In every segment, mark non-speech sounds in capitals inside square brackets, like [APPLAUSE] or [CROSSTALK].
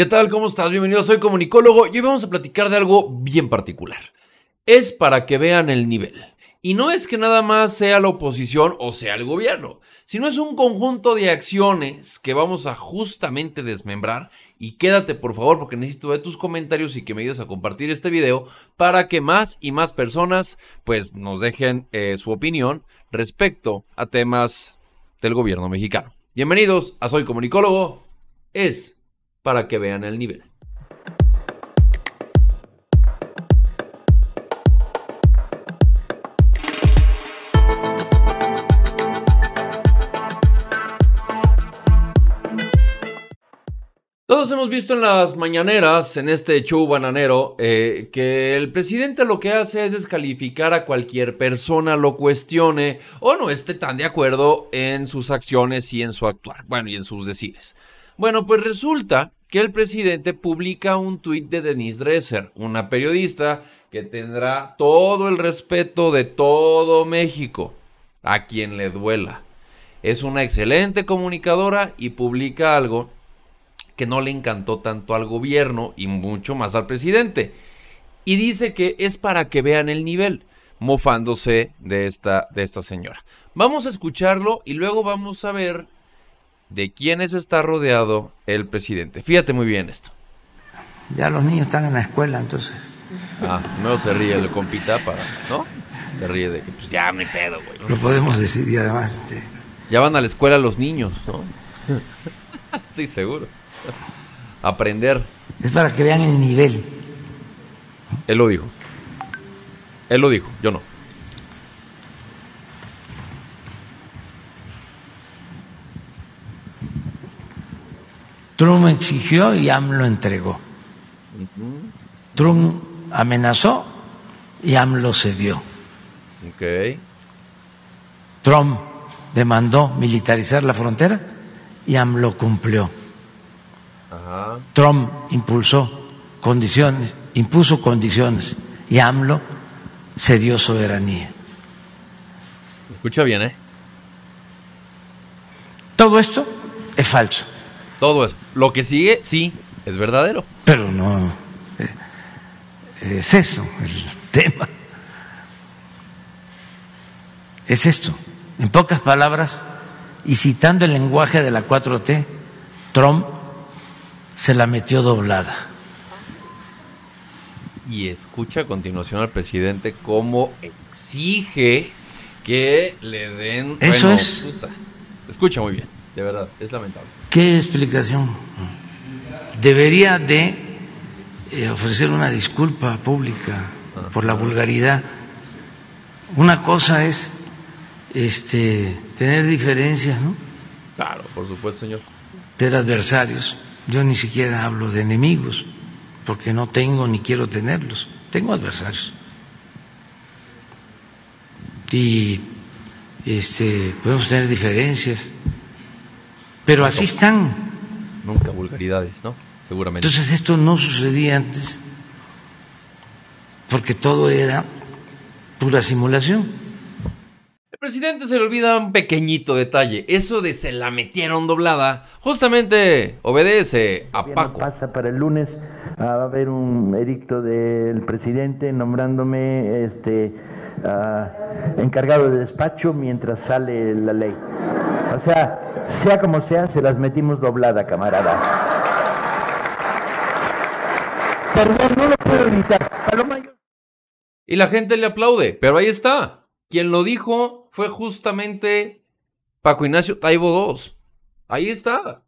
¿Qué tal? ¿Cómo estás? Bienvenido, soy comunicólogo y hoy vamos a platicar de algo bien particular. Es para que vean el nivel. Y no es que nada más sea la oposición o sea el gobierno, sino es un conjunto de acciones que vamos a justamente desmembrar. Y quédate por favor porque necesito de tus comentarios y que me ayudes a compartir este video para que más y más personas pues nos dejen eh, su opinión respecto a temas del gobierno mexicano. Bienvenidos a Soy Comunicólogo. Es para que vean el nivel. Todos hemos visto en las mañaneras, en este show bananero, eh, que el presidente lo que hace es descalificar a cualquier persona, lo cuestione o no esté tan de acuerdo en sus acciones y en su actuar, bueno, y en sus decires. Bueno, pues resulta que el presidente publica un tuit de Denise Dresser, una periodista que tendrá todo el respeto de todo México, a quien le duela. Es una excelente comunicadora y publica algo que no le encantó tanto al gobierno y mucho más al presidente. Y dice que es para que vean el nivel, mofándose de esta, de esta señora. Vamos a escucharlo y luego vamos a ver de quiénes está rodeado el presidente. Fíjate muy bien esto. Ya los niños están en la escuela, entonces. Ah, no se ríe el compita para, ¿no? Se ríe de que pues ya me pedo, güey. Lo podemos decir y además este, Ya van a la escuela los niños, ¿no? [LAUGHS] sí, seguro. Aprender. es para que vean el nivel. Él lo dijo. Él lo dijo, yo no. Trump exigió y AMLO entregó. Trump amenazó y AMLO cedió. Ok. Trump demandó militarizar la frontera y AMLO cumplió. Ajá. Trump impulsó condiciones, impuso condiciones y AMLO cedió soberanía. Escucha bien, ¿eh? Todo esto es falso, Todo eso. Lo que sigue, sí, es verdadero. pero no eh, es eso el tema. Es esto. En pocas palabras, y citando el lenguaje de la 4T, Trump se la metió doblada. Y escucha a continuación al presidente cómo exige que le den. Eso bueno, es. puta. Escucha muy bien, de verdad, es lamentable. ¿Qué explicación? Debería de eh, ofrecer una disculpa pública por la vulgaridad. Una cosa es este, tener diferencias, ¿no? Claro, por supuesto, señor. Ser adversarios. Yo ni siquiera hablo de enemigos, porque no tengo ni quiero tenerlos. Tengo adversarios. Y este, podemos tener diferencias, pero así están. Nunca vulgaridades, ¿no? Seguramente. Entonces esto no sucedía antes, porque todo era pura simulación. El presidente se le olvida un pequeñito detalle. Eso de se la metieron doblada, justamente obedece a Paco. Pasa para el lunes, ah, va a haber un edicto del presidente nombrándome este ah, encargado de despacho mientras sale la ley. O sea, sea como sea, se las metimos doblada, camarada. Perdón, no lo puedo evitar. Y la gente le aplaude, pero ahí está. Quien lo dijo fue justamente Paco Ignacio Taibo II. Ahí está.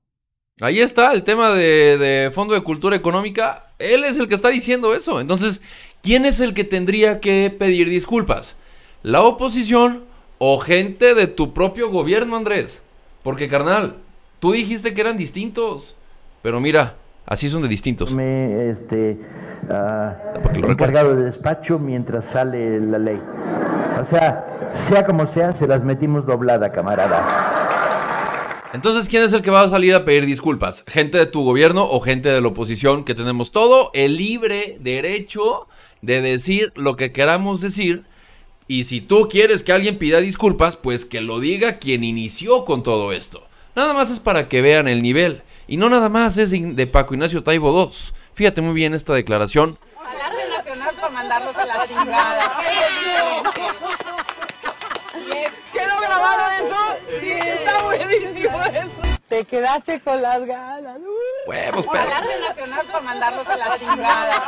Ahí está el tema de Fondo de Cultura Económica. Él es el que está diciendo eso. Entonces, ¿quién es el que tendría que pedir disculpas? ¿La oposición o gente de tu propio gobierno, Andrés? Porque, carnal, tú dijiste que eran distintos. Pero mira, así son de distintos. me este ah, lo encargado de despacho mientras sale la ley. O sea, sea como sea, se las metimos doblada, camarada. Entonces, ¿quién es el que va a salir a pedir disculpas? ¿Gente de tu gobierno o gente de la oposición? Que tenemos todo el libre derecho de decir lo que queramos decir. Y si tú quieres que alguien pida disculpas, pues que lo diga quien inició con todo esto. Nada más es para que vean el nivel. Y no nada más es de Paco Ignacio Taibo II. Fíjate muy bien esta declaración. Palacio Nacional para mandarlos a la chingada. [LAUGHS] ¿Quedó grabado eso? Sí, está buenísimo eso. Te quedaste con las ganas. Huevos, pero... Palacio Nacional para mandarlos a la chingada.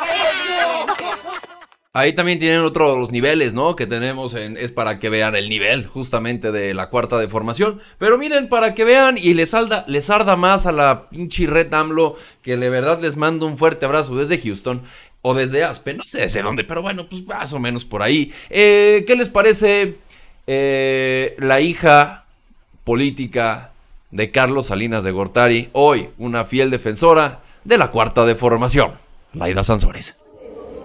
Ahí también tienen otro de los niveles, ¿no? Que tenemos en, es para que vean el nivel justamente de la cuarta de formación. Pero miren, para que vean y les, salda, les arda más a la pinche red AMLO, que de verdad les mando un fuerte abrazo desde Houston. O desde Aspen, no sé desde dónde, pero bueno, pues más o menos por ahí. Eh, ¿Qué les parece eh, la hija política de Carlos Salinas de Gortari? Hoy una fiel defensora de la cuarta de formación, Laida Sansores.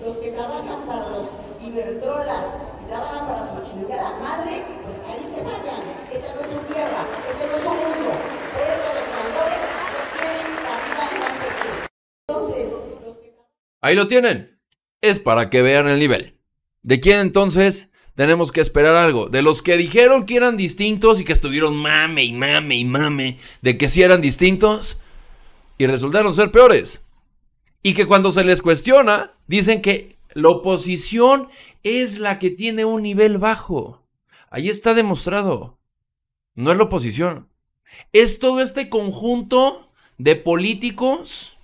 los que trabajan para los Iberdrolas y trabajan para su chingada madre, pues ahí se vayan. Esta no es su tierra, este no es su mundo. Por eso los traidores no tienen cabida en Campeche. Entonces, los que Ahí lo tienen. Es para que vean el nivel. ¿De quién entonces tenemos que esperar algo? De los que dijeron que eran distintos y que estuvieron mame y mame y mame de que sí eran distintos y resultaron ser peores. Y que cuando se les cuestiona, dicen que la oposición es la que tiene un nivel bajo. Ahí está demostrado. No es la oposición. Es todo este conjunto de políticos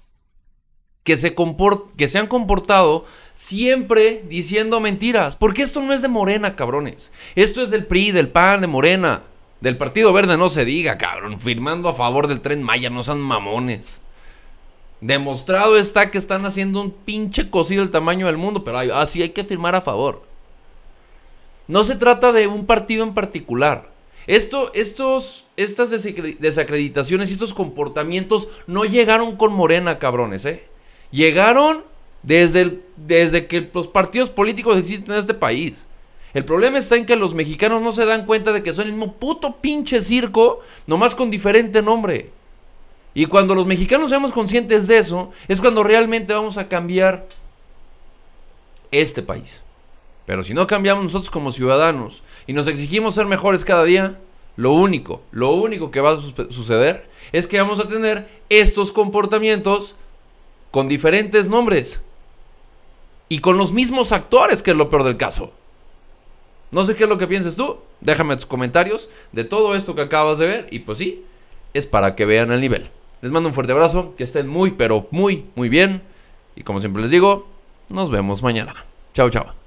que se, comport- que se han comportado siempre diciendo mentiras. Porque esto no es de Morena, cabrones. Esto es del PRI, del PAN, de Morena. Del Partido Verde no se diga, cabrón. Firmando a favor del tren Maya, no sean mamones. Demostrado está que están haciendo un pinche cocido del tamaño del mundo, pero así hay que firmar a favor. No se trata de un partido en particular. Esto, estos, estas desacre- desacreditaciones y estos comportamientos no llegaron con Morena, cabrones, ¿eh? Llegaron desde, desde que los partidos políticos existen en este país. El problema está en que los mexicanos no se dan cuenta de que son el mismo puto pinche circo, nomás con diferente nombre. Y cuando los mexicanos seamos conscientes de eso, es cuando realmente vamos a cambiar este país. Pero si no cambiamos nosotros como ciudadanos y nos exigimos ser mejores cada día, lo único, lo único que va a suceder es que vamos a tener estos comportamientos con diferentes nombres y con los mismos actores, que es lo peor del caso. No sé qué es lo que pienses tú, déjame tus comentarios de todo esto que acabas de ver y pues sí, es para que vean el nivel. Les mando un fuerte abrazo, que estén muy, pero muy, muy bien. Y como siempre les digo, nos vemos mañana. Chao, chao.